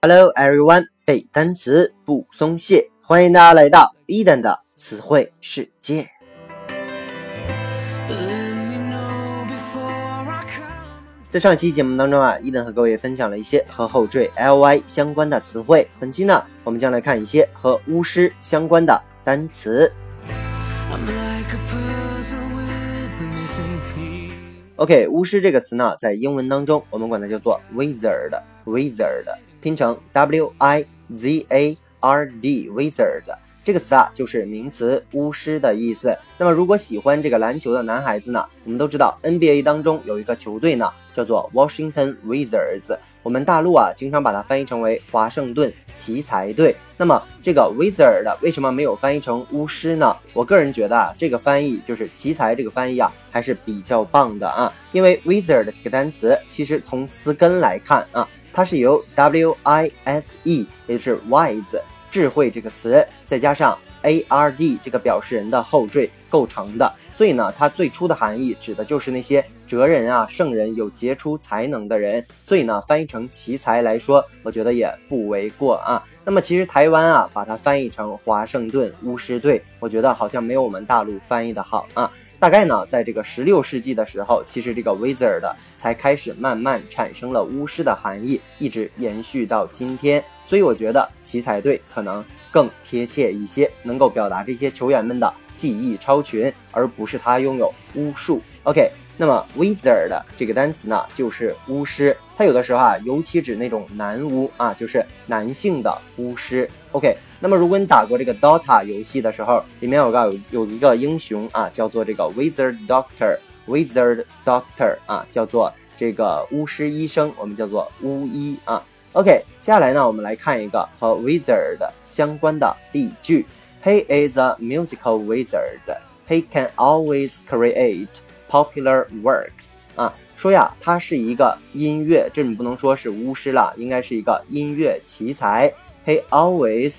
Hello everyone，背单词不松懈，欢迎大家来到伊登的词汇世界。在上期节目当中啊，伊登和各位分享了一些和后缀 ly 相关的词汇。本期呢，我们将来看一些和巫师相关的单词。OK，巫师这个词呢，在英文当中，我们管它叫做 wizard，wizard，拼成 w i z a r d，wizard 这个词啊，就是名词巫师的意思。那么，如果喜欢这个篮球的男孩子呢，我们都知道 NBA 当中有一个球队呢，叫做 Washington Wizards。我们大陆啊，经常把它翻译成为华盛顿奇才队。那么这个 wizard 为什么没有翻译成巫师呢？我个人觉得啊，这个翻译就是奇才这个翻译啊，还是比较棒的啊。因为 wizard 这个单词，其实从词根来看啊，它是由 w i s e，也就是 wise 智慧这个词，再加上 a r d 这个表示人的后缀构成的。所以呢，它最初的含义指的就是那些哲人啊、圣人，有杰出才能的人。所以呢，翻译成奇才来说，我觉得也不为过啊。那么其实台湾啊，把它翻译成华盛顿巫师队，我觉得好像没有我们大陆翻译的好啊。大概呢，在这个十六世纪的时候，其实这个 wizard 才开始慢慢产生了巫师的含义，一直延续到今天。所以我觉得奇才队可能更贴切一些，能够表达这些球员们的。技艺超群，而不是他拥有巫术。OK，那么 wizard 这个单词呢，就是巫师。它有的时候啊，尤其指那种男巫啊，就是男性的巫师。OK，那么如果你打过这个 Dota 游戏的时候，里面有个有有一个英雄啊，叫做这个 Wizard Doctor，Wizard Doctor 啊，叫做这个巫师医生，我们叫做巫医啊。OK，接下来呢，我们来看一个和 wizard 相关的例句。He is a musical wizard. He can always create popular works. 啊，说呀，他是一个音乐，这你不能说是巫师了，应该是一个音乐奇才。He always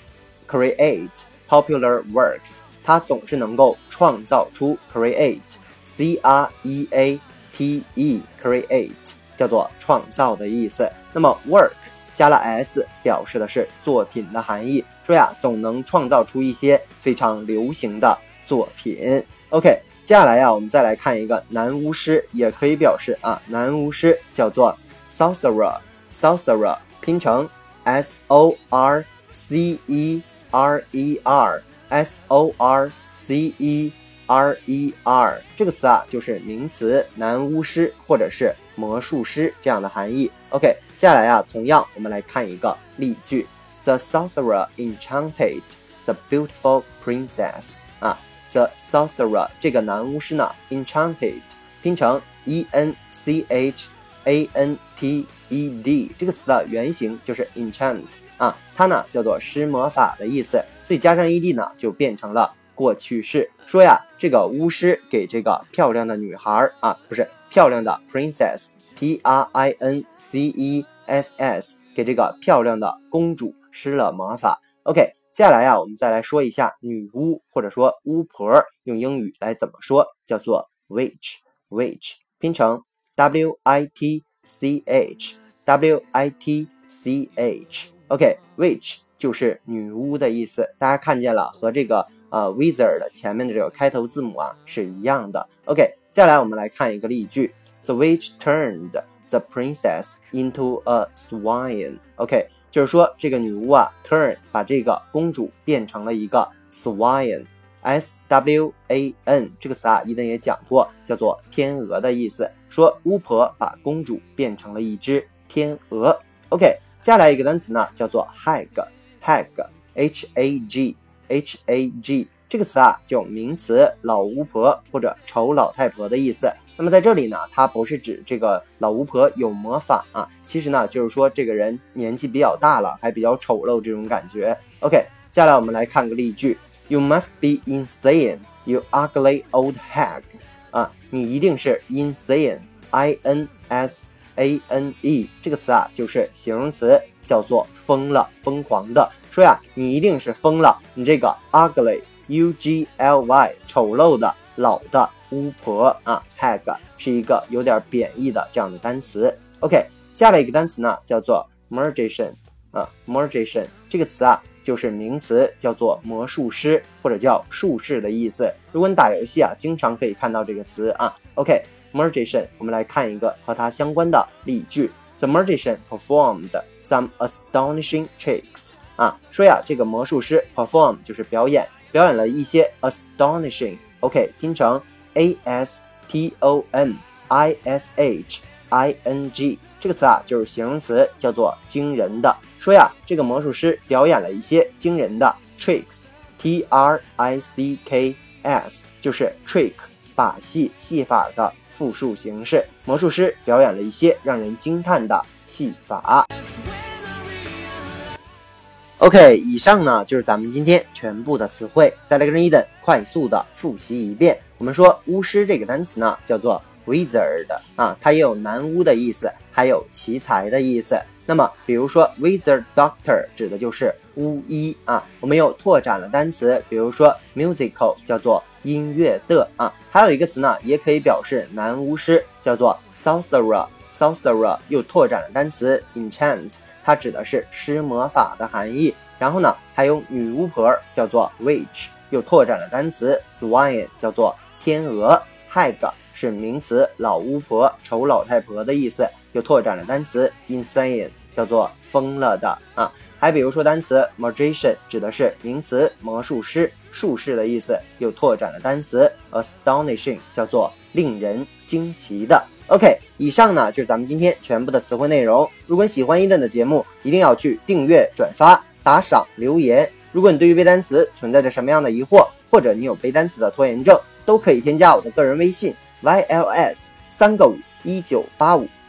create popular works. 他总是能够创造出 create，c r e a t e，create 叫做创造的意思。那么 work 加了 s，表示的是作品的含义。说呀，总能创造出一些非常流行的作品。OK，接下来呀，我们再来看一个男巫师，也可以表示啊，男巫师叫做 sorcerer，sorcerer 拼成 s o r c e r e r，s o r c e r e r 这个词啊，就是名词男巫师或者是魔术师这样的含义。OK，接下来呀，同样我们来看一个例句。The sorcerer enchanted the beautiful princess 啊，the sorcerer 这个男巫师呢，enchanted 拼成 e n c h a n t e d 这个词的原型就是 enchant 啊，它呢叫做施魔法的意思，所以加上 e d 呢就变成了过去式。说呀，这个巫师给这个漂亮的女孩啊，不是漂亮的 princess，p r i n c e s s 给这个漂亮的公主。施了魔法。OK，接下来呀，我们再来说一下女巫或者说巫婆，用英语来怎么说？叫做 witch，witch 拼成 w i t c h，w i t c h。OK，witch 就是女巫的意思。大家看见了，和这个呃 wizard 前面的这个开头字母啊是一样的。OK，接下来我们来看一个例句：The witch turned the princess into a swine。OK。就是说，这个女巫啊，turn 把这个公主变成了一个 swan，s w a n 这个词啊，伊登也讲过，叫做天鹅的意思。说巫婆把公主变成了一只天鹅。OK，接下来一个单词呢，叫做 hag，hag，h a g，h a g 这个词啊，就名词老巫婆或者丑老太婆的意思。那么在这里呢，它不是指这个老巫婆有魔法啊，其实呢就是说这个人年纪比较大了，还比较丑陋这种感觉。OK，接下来我们来看个例句：You must be insane, you ugly old hag。啊，你一定是 insane，i n s a n e 这个词啊就是形容词，叫做疯了、疯狂的。说呀，你一定是疯了，你这个 ugly，u g l y，丑陋的、老的。巫婆啊，hag 是一个有点贬义的这样的单词。OK，下来一个单词呢叫做 magician 啊，magician 这个词啊就是名词，叫做魔术师或者叫术士的意思。如果你打游戏啊，经常可以看到这个词啊。OK，magician，我们来看一个和它相关的例句：The magician performed some astonishing tricks。啊，说呀，这个魔术师 perform 就是表演，表演了一些 astonishing。OK，拼成 a s t o n i s h i n g 这个词啊，就是形容词，叫做惊人的。说呀，这个魔术师表演了一些惊人的 tricks，t r i c k s 就是 trick 把戏戏法的复数形式。魔术师表演了一些让人惊叹的戏法。OK，以上呢就是咱们今天全部的词汇。再来跟伊登快速的复习一遍。我们说巫师这个单词呢叫做 wizard 啊，它也有男巫的意思，还有奇才的意思。那么比如说 wizard doctor 指的就是巫医啊。我们又拓展了单词，比如说 musical 叫做音乐的啊。还有一个词呢也可以表示男巫师，叫做 sorcerer。sorcerer 又拓展了单词 enchant。它指的是施魔法的含义，然后呢，还有女巫婆叫做 witch，又拓展了单词 swine 叫做天鹅，hag 是名词老巫婆、丑老太婆的意思，又拓展了单词 insane 叫做疯了的啊。还比如说单词 magician 指的是名词魔术师、术士的意思，又拓展了单词 astonishing 叫做令人惊奇的。OK，以上呢就是咱们今天全部的词汇内容。如果你喜欢伊顿的节目，一定要去订阅、转发、打赏、留言。如果你对于背单词存在着什么样的疑惑，或者你有背单词的拖延症，都可以添加我的个人微信 yls 三个五一九八五，